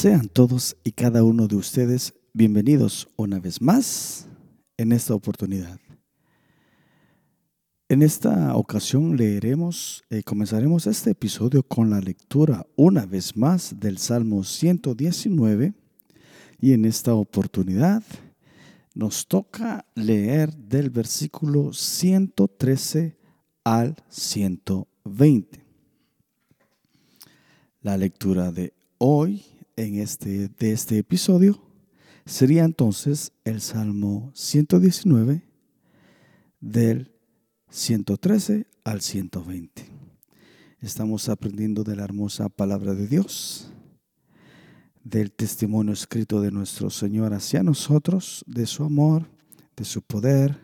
Sean todos y cada uno de ustedes bienvenidos una vez más en esta oportunidad. En esta ocasión leeremos, y eh, comenzaremos este episodio con la lectura una vez más del Salmo 119 y en esta oportunidad nos toca leer del versículo 113 al 120. La lectura de hoy en este, de este episodio sería entonces el Salmo 119 del 113 al 120. Estamos aprendiendo de la hermosa palabra de Dios, del testimonio escrito de nuestro Señor hacia nosotros, de su amor, de su poder,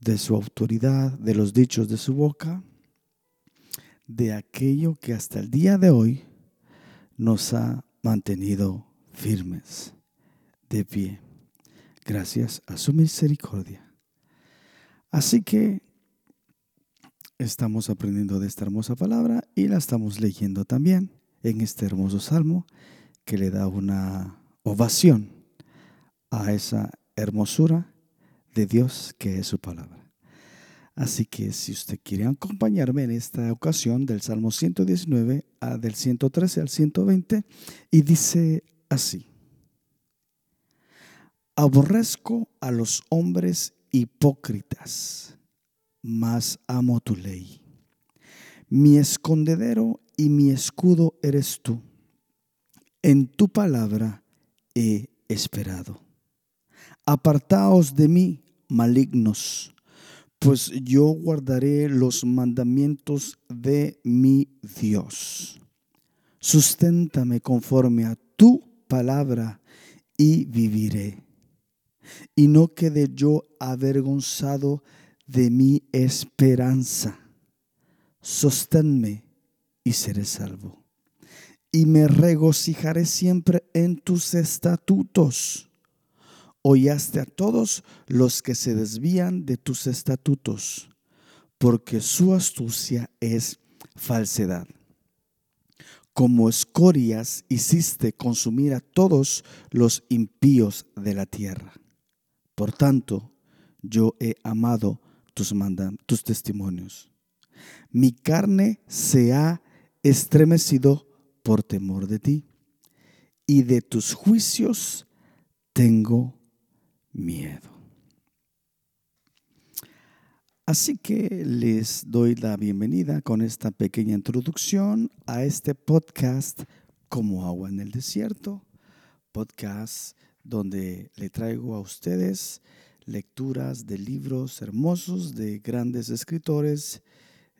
de su autoridad, de los dichos de su boca, de aquello que hasta el día de hoy nos ha mantenido firmes, de pie, gracias a su misericordia. Así que estamos aprendiendo de esta hermosa palabra y la estamos leyendo también en este hermoso salmo que le da una ovación a esa hermosura de Dios que es su palabra. Así que si usted quiere acompañarme en esta ocasión del Salmo 119 a del 113 al 120 y dice así. Aborrezco a los hombres hipócritas, mas amo tu ley. Mi escondedero y mi escudo eres tú. En tu palabra he esperado. Apartaos de mí, malignos pues yo guardaré los mandamientos de mi Dios. Susténtame conforme a tu palabra y viviré. Y no quede yo avergonzado de mi esperanza. Sosténme y seré salvo. Y me regocijaré siempre en tus estatutos Oyaste a todos los que se desvían de tus estatutos, porque su astucia es falsedad. Como escorias hiciste consumir a todos los impíos de la tierra. Por tanto, yo he amado tus, tus testimonios. Mi carne se ha estremecido por temor de ti, y de tus juicios tengo miedo. Así que les doy la bienvenida con esta pequeña introducción a este podcast como agua en el desierto, podcast donde le traigo a ustedes lecturas de libros hermosos de grandes escritores,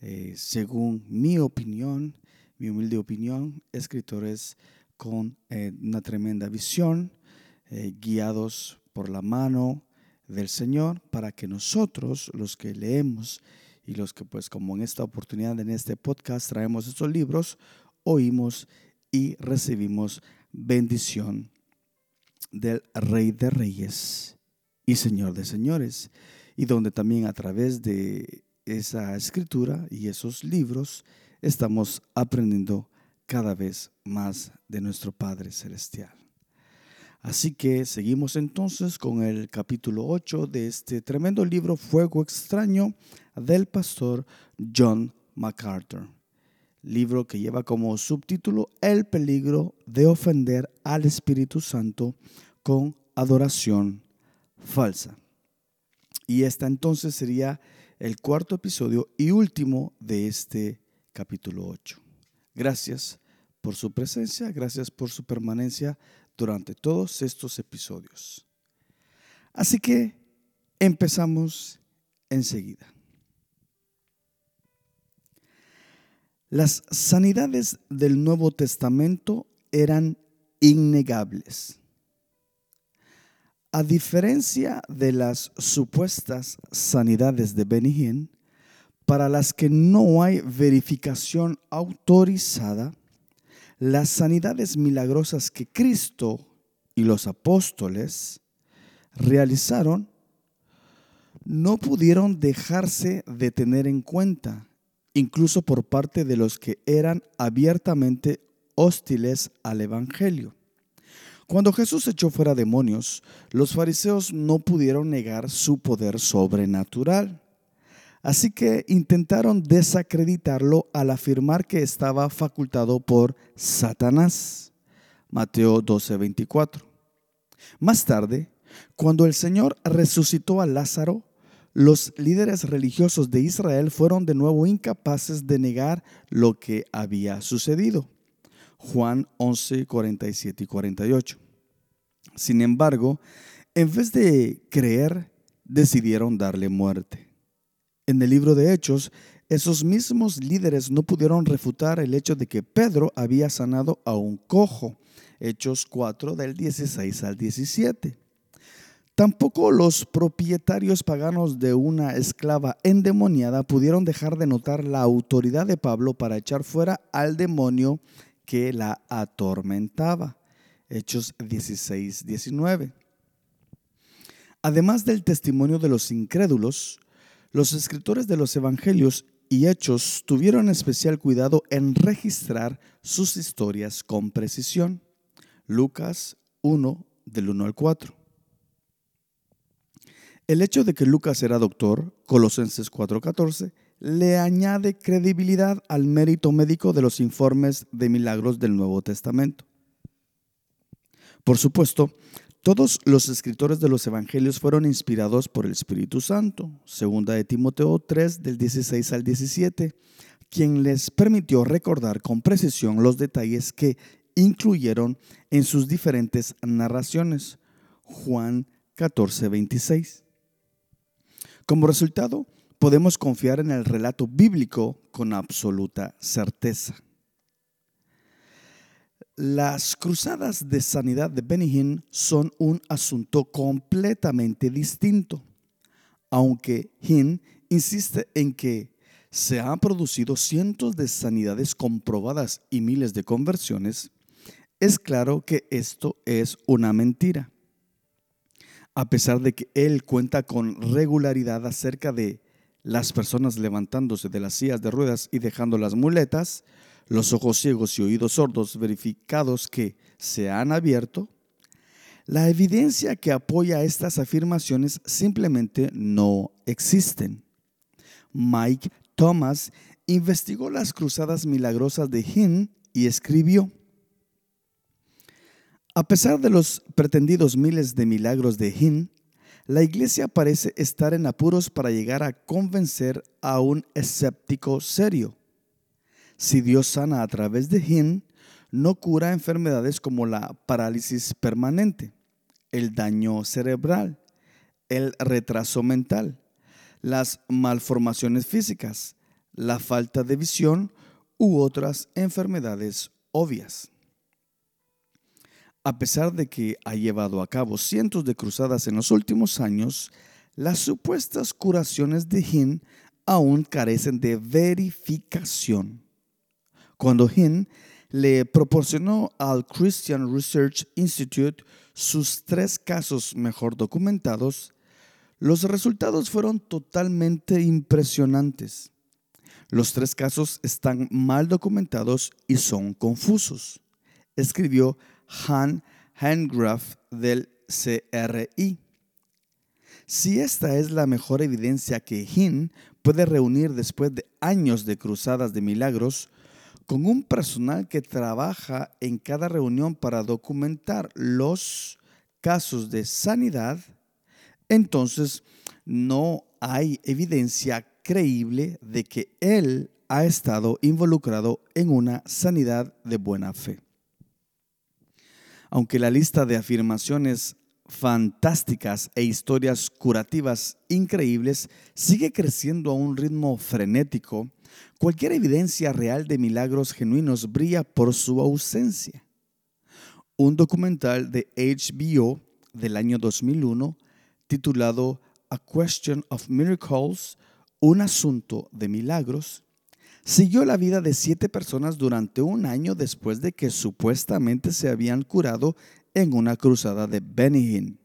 eh, según mi opinión, mi humilde opinión, escritores con eh, una tremenda visión, eh, guiados por la mano del Señor para que nosotros, los que leemos y los que pues como en esta oportunidad, en este podcast traemos estos libros, oímos y recibimos bendición del Rey de Reyes y Señor de Señores, y donde también a través de esa escritura y esos libros estamos aprendiendo cada vez más de nuestro Padre Celestial. Así que seguimos entonces con el capítulo 8 de este tremendo libro Fuego extraño del pastor John MacArthur. Libro que lleva como subtítulo El peligro de ofender al Espíritu Santo con adoración falsa. Y esta entonces sería el cuarto episodio y último de este capítulo 8. Gracias por su presencia, gracias por su permanencia durante todos estos episodios. Así que empezamos enseguida. Las sanidades del Nuevo Testamento eran innegables. A diferencia de las supuestas sanidades de Benihín, para las que no hay verificación autorizada, las sanidades milagrosas que Cristo y los apóstoles realizaron no pudieron dejarse de tener en cuenta, incluso por parte de los que eran abiertamente hostiles al Evangelio. Cuando Jesús echó fuera demonios, los fariseos no pudieron negar su poder sobrenatural. Así que intentaron desacreditarlo al afirmar que estaba facultado por Satanás. Mateo 12:24. Más tarde, cuando el Señor resucitó a Lázaro, los líderes religiosos de Israel fueron de nuevo incapaces de negar lo que había sucedido. Juan 11, 47 y 48. Sin embargo, en vez de creer, decidieron darle muerte. En el libro de Hechos, esos mismos líderes no pudieron refutar el hecho de que Pedro había sanado a un cojo. Hechos 4 del 16 al 17. Tampoco los propietarios paganos de una esclava endemoniada pudieron dejar de notar la autoridad de Pablo para echar fuera al demonio que la atormentaba. Hechos 16, 19. Además del testimonio de los incrédulos, los escritores de los evangelios y hechos tuvieron especial cuidado en registrar sus historias con precisión. Lucas 1, del 1 al 4. El hecho de que Lucas era doctor, Colosenses 4:14, le añade credibilidad al mérito médico de los informes de milagros del Nuevo Testamento. Por supuesto, todos los escritores de los evangelios fueron inspirados por el Espíritu Santo, segunda de Timoteo 3 del 16 al 17, quien les permitió recordar con precisión los detalles que incluyeron en sus diferentes narraciones. Juan 14, 26. Como resultado, podemos confiar en el relato bíblico con absoluta certeza. Las cruzadas de sanidad de Benny son un asunto completamente distinto. Aunque Hinn insiste en que se han producido cientos de sanidades comprobadas y miles de conversiones, es claro que esto es una mentira a pesar de que él cuenta con regularidad acerca de las personas levantándose de las sillas de ruedas y dejando las muletas, los ojos ciegos y oídos sordos verificados que se han abierto, la evidencia que apoya estas afirmaciones simplemente no existen. Mike Thomas investigó las cruzadas milagrosas de Hinn y escribió, a pesar de los pretendidos miles de milagros de Hin, la iglesia parece estar en apuros para llegar a convencer a un escéptico serio. Si Dios sana a través de Hin, no cura enfermedades como la parálisis permanente, el daño cerebral, el retraso mental, las malformaciones físicas, la falta de visión u otras enfermedades obvias. A pesar de que ha llevado a cabo cientos de cruzadas en los últimos años, las supuestas curaciones de Hinn aún carecen de verificación. Cuando Hinn le proporcionó al Christian Research Institute sus tres casos mejor documentados, los resultados fueron totalmente impresionantes. Los tres casos están mal documentados y son confusos, escribió han Handgraf del CRI. Si esta es la mejor evidencia que Hin puede reunir después de años de cruzadas de milagros, con un personal que trabaja en cada reunión para documentar los casos de sanidad, entonces no hay evidencia creíble de que él ha estado involucrado en una sanidad de buena fe. Aunque la lista de afirmaciones fantásticas e historias curativas increíbles sigue creciendo a un ritmo frenético, cualquier evidencia real de milagros genuinos brilla por su ausencia. Un documental de HBO del año 2001 titulado A Question of Miracles, un asunto de milagros, siguió la vida de siete personas durante un año después de que supuestamente se habían curado en una cruzada de Benny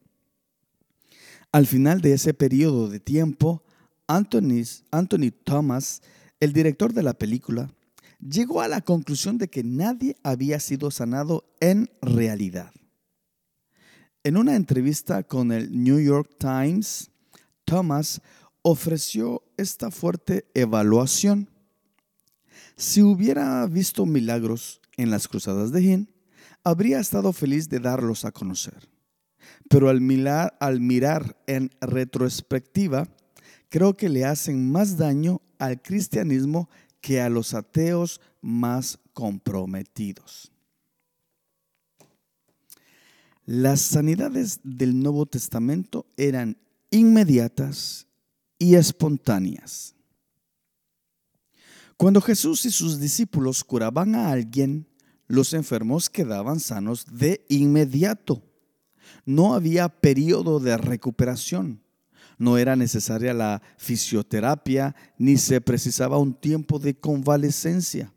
Al final de ese periodo de tiempo, Anthony, Anthony Thomas, el director de la película, llegó a la conclusión de que nadie había sido sanado en realidad. En una entrevista con el New York Times, Thomas ofreció esta fuerte evaluación. Si hubiera visto milagros en las cruzadas de Hin, habría estado feliz de darlos a conocer. Pero al mirar, en retrospectiva, creo que le hacen más daño al cristianismo que a los ateos más comprometidos. Las sanidades del Nuevo Testamento eran inmediatas y espontáneas. Cuando Jesús y sus discípulos curaban a alguien, los enfermos quedaban sanos de inmediato. No había periodo de recuperación. No era necesaria la fisioterapia ni se precisaba un tiempo de convalecencia.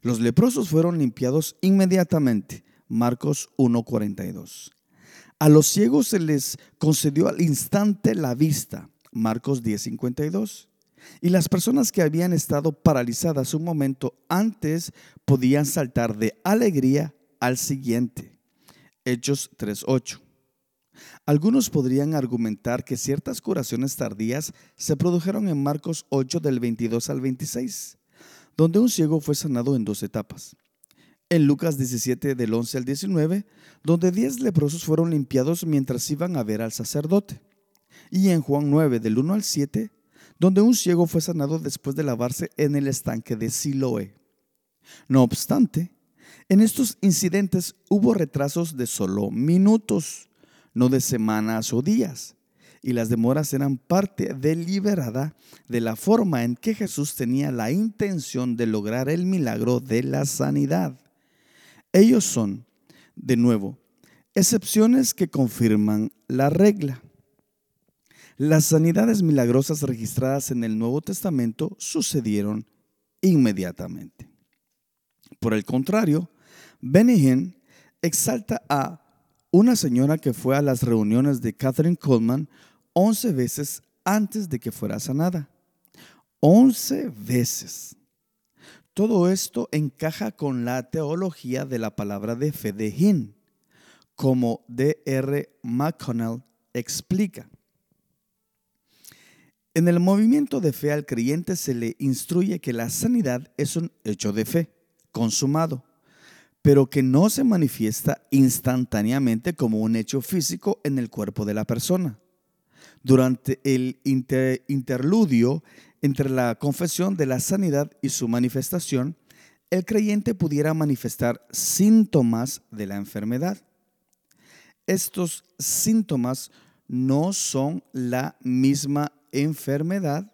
Los leprosos fueron limpiados inmediatamente. Marcos 1:42. A los ciegos se les concedió al instante la vista. Marcos 10:52. Y las personas que habían estado paralizadas un momento antes podían saltar de alegría al siguiente. Hechos 3:8. Algunos podrían argumentar que ciertas curaciones tardías se produjeron en Marcos 8 del 22 al 26, donde un ciego fue sanado en dos etapas. En Lucas 17 del 11 al 19, donde 10 leprosos fueron limpiados mientras iban a ver al sacerdote. Y en Juan 9 del 1 al 7, donde un ciego fue sanado después de lavarse en el estanque de Siloé. No obstante, en estos incidentes hubo retrasos de solo minutos no de semanas o días. Y las demoras eran parte deliberada de la forma en que Jesús tenía la intención de lograr el milagro de la sanidad. Ellos son, de nuevo, excepciones que confirman la regla. Las sanidades milagrosas registradas en el Nuevo Testamento sucedieron inmediatamente. Por el contrario, Benny exalta a una señora que fue a las reuniones de Catherine Coleman 11 veces antes de que fuera sanada. 11 veces. Todo esto encaja con la teología de la palabra de fe de Hin, como D.R. McConnell explica. En el movimiento de fe al creyente se le instruye que la sanidad es un hecho de fe, consumado pero que no se manifiesta instantáneamente como un hecho físico en el cuerpo de la persona. Durante el interludio entre la confesión de la sanidad y su manifestación, el creyente pudiera manifestar síntomas de la enfermedad. Estos síntomas no son la misma enfermedad,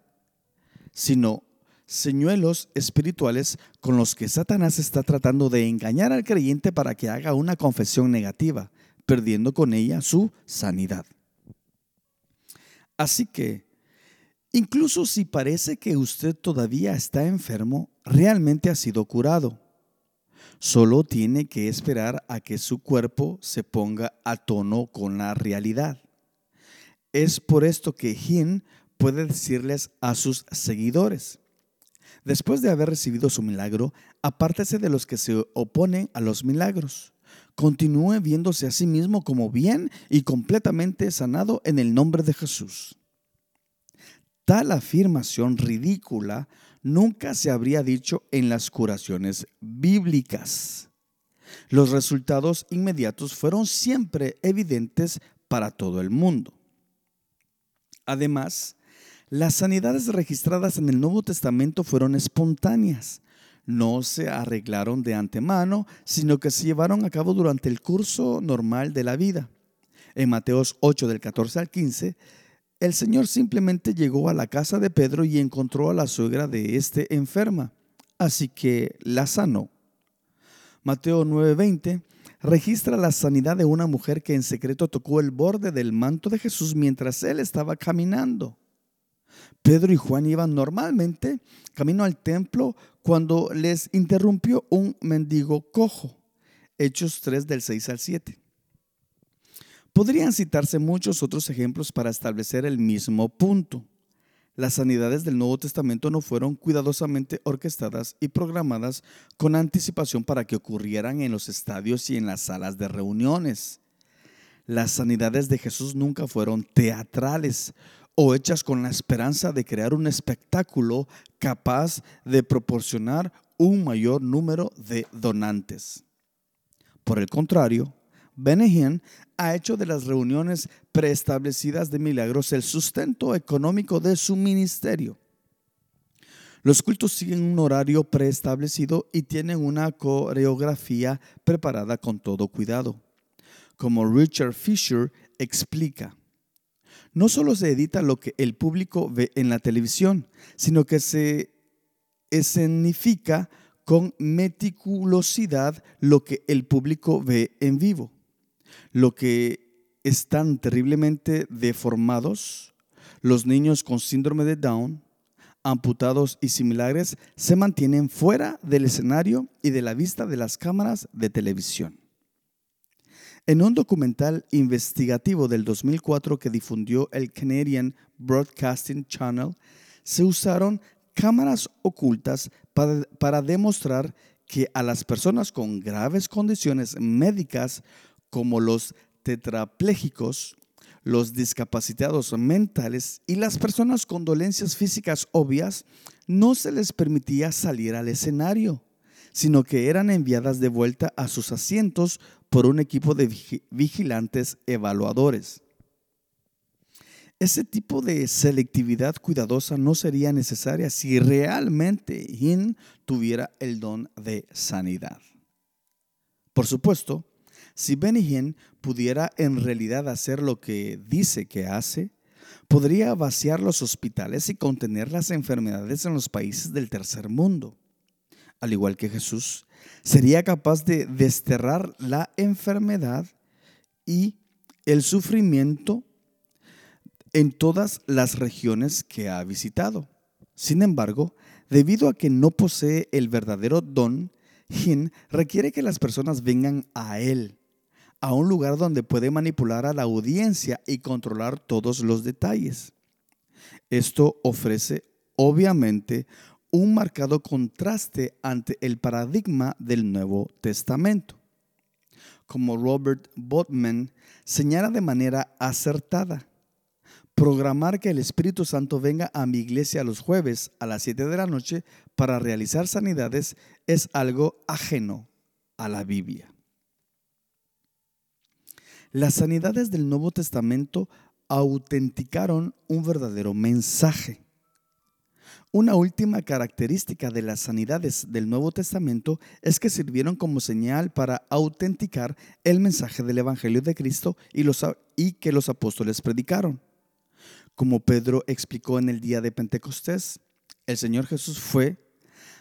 sino señuelos espirituales con los que Satanás está tratando de engañar al creyente para que haga una confesión negativa, perdiendo con ella su sanidad. Así que, incluso si parece que usted todavía está enfermo, realmente ha sido curado. Solo tiene que esperar a que su cuerpo se ponga a tono con la realidad. Es por esto que Jin puede decirles a sus seguidores, Después de haber recibido su milagro, apártese de los que se oponen a los milagros. Continúe viéndose a sí mismo como bien y completamente sanado en el nombre de Jesús. Tal afirmación ridícula nunca se habría dicho en las curaciones bíblicas. Los resultados inmediatos fueron siempre evidentes para todo el mundo. Además, las sanidades registradas en el Nuevo Testamento fueron espontáneas. No se arreglaron de antemano, sino que se llevaron a cabo durante el curso normal de la vida. En Mateos 8 del 14 al 15, el Señor simplemente llegó a la casa de Pedro y encontró a la suegra de este enferma, así que la sanó. Mateo 9:20 registra la sanidad de una mujer que en secreto tocó el borde del manto de Jesús mientras él estaba caminando. Pedro y Juan iban normalmente camino al templo cuando les interrumpió un mendigo cojo. Hechos 3 del 6 al 7. Podrían citarse muchos otros ejemplos para establecer el mismo punto. Las sanidades del Nuevo Testamento no fueron cuidadosamente orquestadas y programadas con anticipación para que ocurrieran en los estadios y en las salas de reuniones. Las sanidades de Jesús nunca fueron teatrales o hechas con la esperanza de crear un espectáculo capaz de proporcionar un mayor número de donantes. Por el contrario, Benny ha hecho de las reuniones preestablecidas de milagros el sustento económico de su ministerio. Los cultos siguen un horario preestablecido y tienen una coreografía preparada con todo cuidado. Como Richard Fisher explica, no solo se edita lo que el público ve en la televisión, sino que se escenifica con meticulosidad lo que el público ve en vivo. Lo que están terriblemente deformados, los niños con síndrome de Down, amputados y similares, se mantienen fuera del escenario y de la vista de las cámaras de televisión. En un documental investigativo del 2004 que difundió el Canadian Broadcasting Channel, se usaron cámaras ocultas para, demostrar que a las personas con graves condiciones médicas como los tetraplégicos, los discapacitados mentales y las personas con dolencias físicas obvias no se les permitía salir al escenario, sino que eran enviadas de vuelta a sus asientos por un equipo de vigilantes evaluadores. Ese tipo de selectividad cuidadosa no sería necesaria si realmente Yin tuviera el don de sanidad. Por supuesto, si Benny Hinn pudiera en realidad hacer lo que dice que hace, podría vaciar los hospitales y contener las enfermedades en los países del tercer mundo. Al igual que Jesús, sería capaz de desterrar la enfermedad y el sufrimiento en todas las regiones que ha visitado. Sin embargo, debido a que no posee el verdadero don, Hin requiere que las personas vengan a él, a un lugar donde puede manipular a la audiencia y controlar todos los detalles. Esto ofrece, obviamente, un marcado contraste ante el paradigma del Nuevo Testamento. Como Robert Botman señala de manera acertada, programar que el Espíritu Santo venga a mi iglesia los jueves a las 7 de la noche para realizar sanidades es algo ajeno a la Biblia. Las sanidades del Nuevo Testamento autenticaron un verdadero mensaje. Una última característica de las sanidades del Nuevo Testamento es que sirvieron como señal para autenticar el mensaje del Evangelio de Cristo y, los, y que los apóstoles predicaron. Como Pedro explicó en el día de Pentecostés, el Señor Jesús fue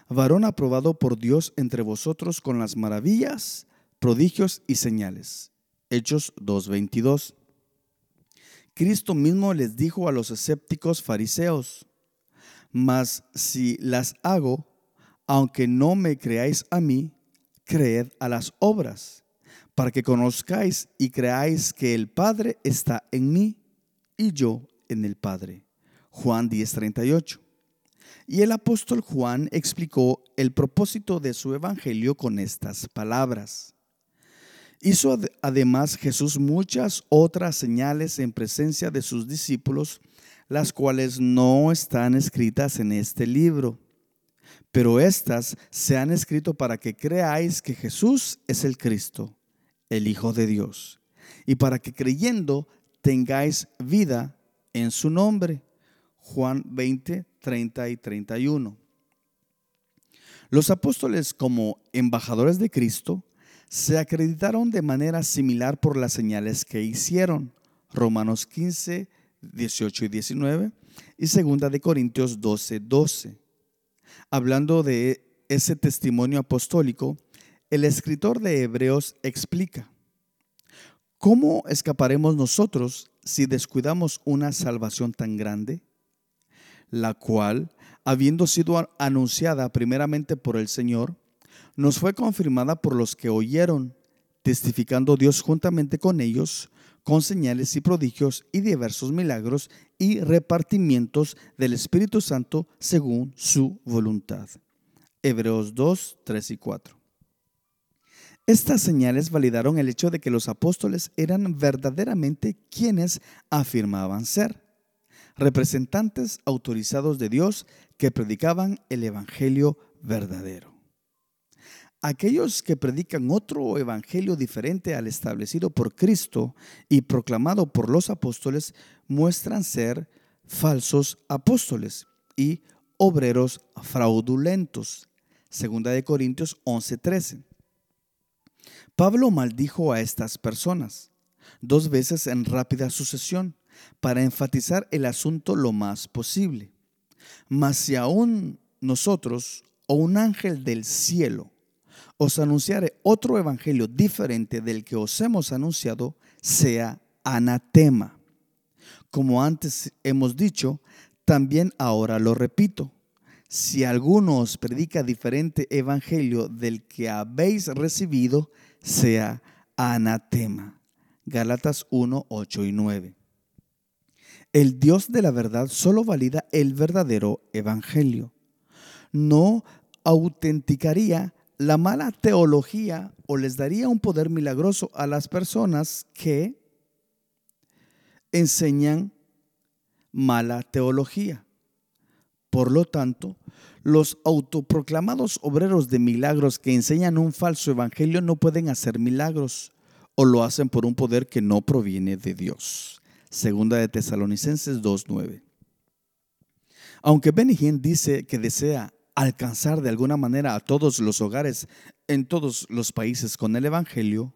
varón aprobado por Dios entre vosotros con las maravillas, prodigios y señales. Hechos 2.22. Cristo mismo les dijo a los escépticos fariseos, mas si las hago, aunque no me creáis a mí, creed a las obras, para que conozcáis y creáis que el Padre está en mí y yo en el Padre. Juan 10:38. Y el apóstol Juan explicó el propósito de su evangelio con estas palabras. Hizo además Jesús muchas otras señales en presencia de sus discípulos, las cuales no están escritas en este libro. Pero estas se han escrito para que creáis que Jesús es el Cristo, el Hijo de Dios, y para que creyendo tengáis vida en su nombre. Juan 20, 30 y 31. Los apóstoles como embajadores de Cristo se acreditaron de manera similar por las señales que hicieron. Romanos 15, 18 y 19 y 2 de Corintios 12, 12. Hablando de ese testimonio apostólico, el escritor de Hebreos explica, ¿cómo escaparemos nosotros si descuidamos una salvación tan grande, la cual, habiendo sido anunciada primeramente por el Señor, nos fue confirmada por los que oyeron, testificando Dios juntamente con ellos, con señales y prodigios y diversos milagros y repartimientos del Espíritu Santo según su voluntad. Hebreos 2, 3 y 4. Estas señales validaron el hecho de que los apóstoles eran verdaderamente quienes afirmaban ser, representantes autorizados de Dios que predicaban el Evangelio verdadero. Aquellos que predican otro evangelio diferente al establecido por Cristo y proclamado por los apóstoles muestran ser falsos apóstoles y obreros fraudulentos. Segunda de Corintios 11:13. Pablo maldijo a estas personas dos veces en rápida sucesión para enfatizar el asunto lo más posible. Mas si aún nosotros o un ángel del cielo os anunciare otro evangelio diferente del que os hemos anunciado, sea anatema. Como antes hemos dicho, también ahora lo repito. Si alguno os predica diferente evangelio del que habéis recibido, sea anatema. Gálatas 1, 8 y 9. El Dios de la verdad solo valida el verdadero evangelio. No autenticaría la mala teología o les daría un poder milagroso a las personas que enseñan mala teología. Por lo tanto, los autoproclamados obreros de milagros que enseñan un falso evangelio no pueden hacer milagros o lo hacen por un poder que no proviene de Dios. Segunda de Tesalonicenses 2.9. Aunque Benny dice que desea alcanzar de alguna manera a todos los hogares en todos los países con el Evangelio,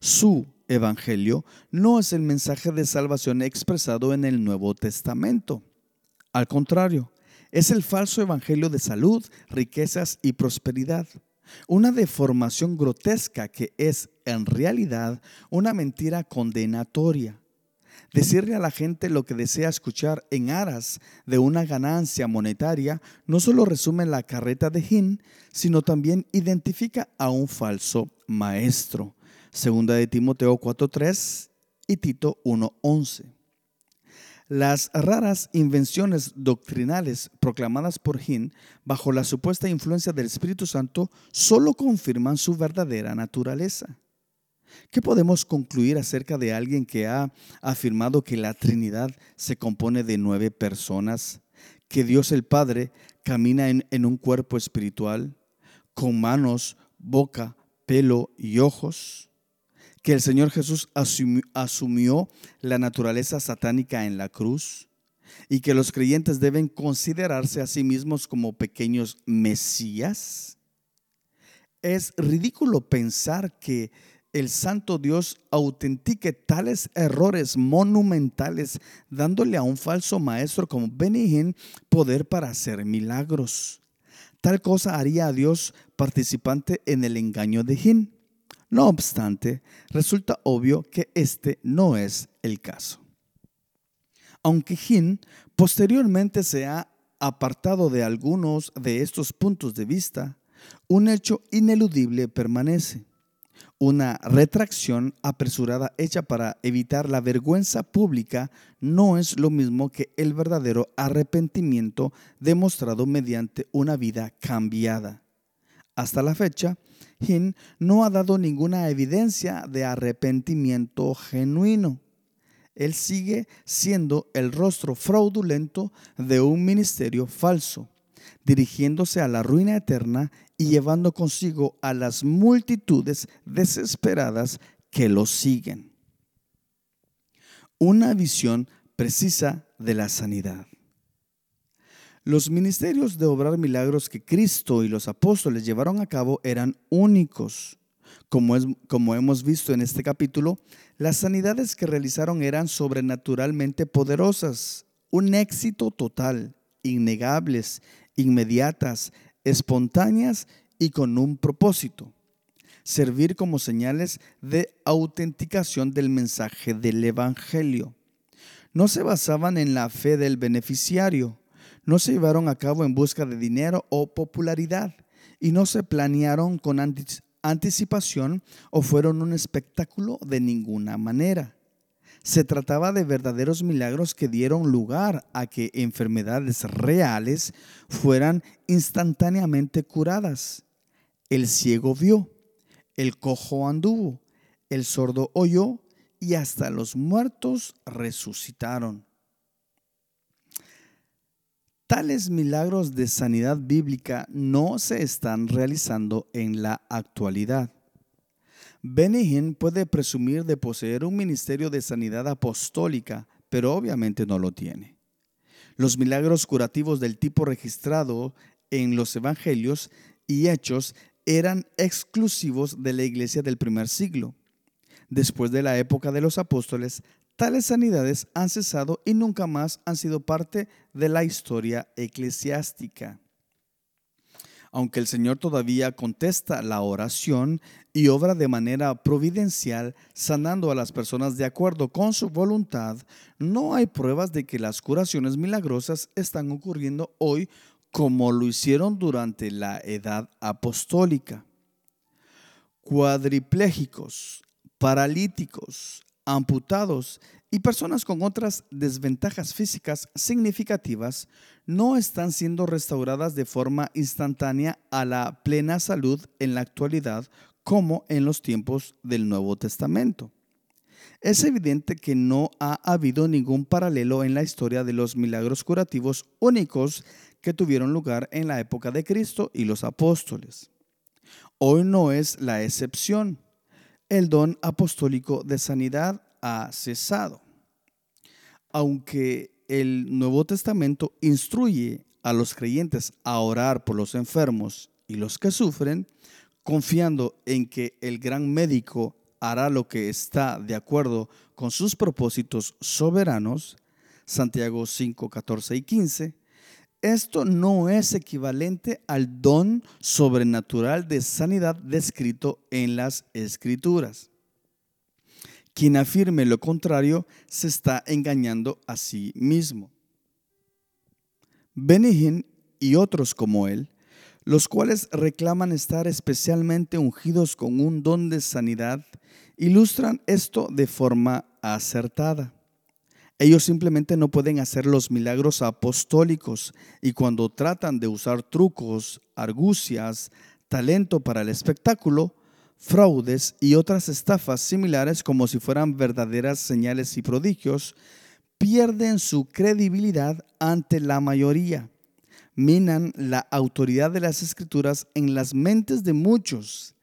su Evangelio no es el mensaje de salvación expresado en el Nuevo Testamento. Al contrario, es el falso evangelio de salud, riquezas y prosperidad. Una deformación grotesca que es en realidad una mentira condenatoria. Decirle a la gente lo que desea escuchar en aras de una ganancia monetaria no solo resume la carreta de Hin, sino también identifica a un falso maestro. Segunda de Timoteo 4.3 y Tito 1.11. Las raras invenciones doctrinales proclamadas por Hin bajo la supuesta influencia del Espíritu Santo solo confirman su verdadera naturaleza. ¿Qué podemos concluir acerca de alguien que ha afirmado que la Trinidad se compone de nueve personas, que Dios el Padre camina en, un cuerpo espiritual, con manos, boca, pelo y ojos? que el Señor Jesús asumió, la naturaleza satánica en la cruz y que los creyentes deben considerarse a sí mismos como pequeños mesías? Es ridículo pensar que el santo Dios autentique tales errores monumentales dándole a un falso maestro como Benihín poder para hacer milagros. Tal cosa haría a Dios participante en el engaño de Hin. No obstante, resulta obvio que este no es el caso. Aunque Hin posteriormente se ha apartado de algunos de estos puntos de vista, un hecho ineludible permanece. Una retracción apresurada hecha para evitar la vergüenza pública no es lo mismo que el verdadero arrepentimiento demostrado mediante una vida cambiada. Hasta la fecha, Hin no ha dado ninguna evidencia de arrepentimiento genuino. Él sigue siendo el rostro fraudulento de un ministerio falso, dirigiéndose a la ruina eterna y llevando consigo a las multitudes desesperadas que lo siguen. Una visión precisa de la sanidad. Los ministerios de obrar milagros que Cristo y los apóstoles llevaron a cabo eran únicos. Como, es, como hemos visto en este capítulo, las sanidades que realizaron eran sobrenaturalmente poderosas, un éxito total, innegables, inmediatas, espontáneas y con un propósito, servir como señales de autenticación del mensaje del Evangelio. No se basaban en la fe del beneficiario, no se llevaron a cabo en busca de dinero o popularidad y no se planearon con anticipación o fueron un espectáculo de ninguna manera. Se trataba de verdaderos milagros que dieron lugar a que enfermedades reales fueran instantáneamente curadas. El ciego vio, el cojo anduvo, el sordo oyó y hasta los muertos resucitaron. Tales milagros de sanidad bíblica no se están realizando en la actualidad. Benny puede presumir de poseer un ministerio de sanidad apostólica, pero obviamente no lo tiene. Los milagros curativos del tipo registrado en los evangelios y hechos eran exclusivos de la iglesia del primer siglo. Después de la época de los apóstoles, tales sanidades han cesado y nunca más han sido parte de la historia eclesiástica. Aunque el Señor todavía contesta la oración y obra de manera providencial, sanando a las personas de acuerdo con su voluntad, no hay pruebas de que las curaciones milagrosas están ocurriendo hoy como lo hicieron durante la edad apostólica. Cuadriplégicos, paralíticos, amputados y personas con otras desventajas físicas significativas no están siendo restauradas de forma instantánea a la plena salud en la actualidad como en los tiempos del Nuevo Testamento. Es evidente que no ha habido ningún paralelo en la historia de los milagros curativos únicos que tuvieron lugar en la época de Cristo y los apóstoles. Hoy no es la excepción. El don apostólico de sanidad ha cesado. Aunque el Nuevo Testamento instruye a los creyentes a orar por los enfermos y los que sufren, confiando en que el gran médico hará lo que está de acuerdo con sus propósitos soberanos, Santiago 5, 14 y 15, esto no es equivalente al don sobrenatural de sanidad descrito en las escrituras. Quien afirme lo contrario se está engañando a sí mismo. Benihin y otros como él, los cuales reclaman estar especialmente ungidos con un don de sanidad, ilustran esto de forma acertada. Ellos simplemente no pueden hacer los milagros apostólicos y cuando tratan de usar trucos, argucias, talento para el espectáculo, fraudes y otras estafas similares como si fueran verdaderas señales y prodigios, pierden su credibilidad ante la mayoría. Minan la autoridad de las escrituras en las mentes de muchos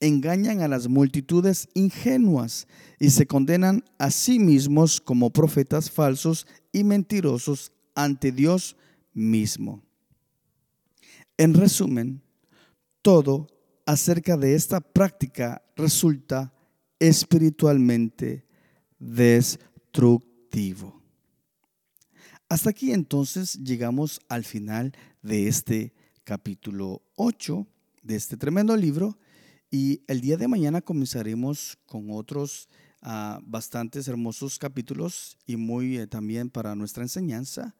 engañan a las multitudes ingenuas y se condenan a sí mismos como profetas falsos y mentirosos ante Dios mismo. En resumen, todo acerca de esta práctica resulta espiritualmente destructivo. Hasta aquí entonces llegamos al final de este capítulo 8 de este tremendo libro y el día de mañana comenzaremos con otros ah, bastantes hermosos capítulos y muy eh, también para nuestra enseñanza,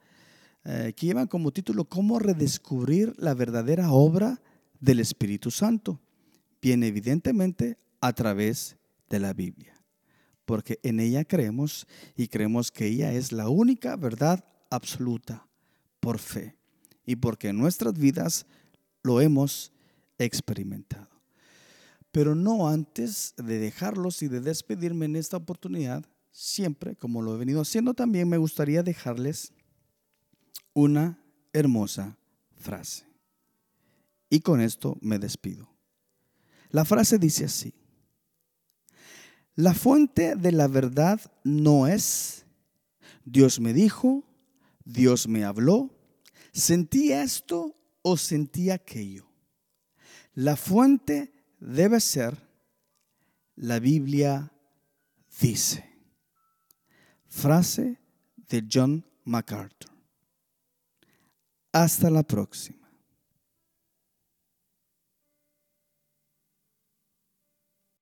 eh, que llevan como título ¿Cómo redescubrir la verdadera obra del Espíritu Santo? Bien, evidentemente a través de la Biblia, porque en ella creemos y creemos que ella es la única verdad absoluta por fe y porque en nuestras vidas lo hemos experimentado. Pero no antes de dejarlos y de despedirme en esta oportunidad, siempre, como lo he venido haciendo también, me gustaría dejarles una hermosa frase. Y con esto me despido. La frase dice así. La fuente de la verdad no es Dios me dijo, Dios me habló, sentí esto o sentí aquello. La fuente debe ser la Biblia dice. Frase de John MacArthur. Hasta la próxima.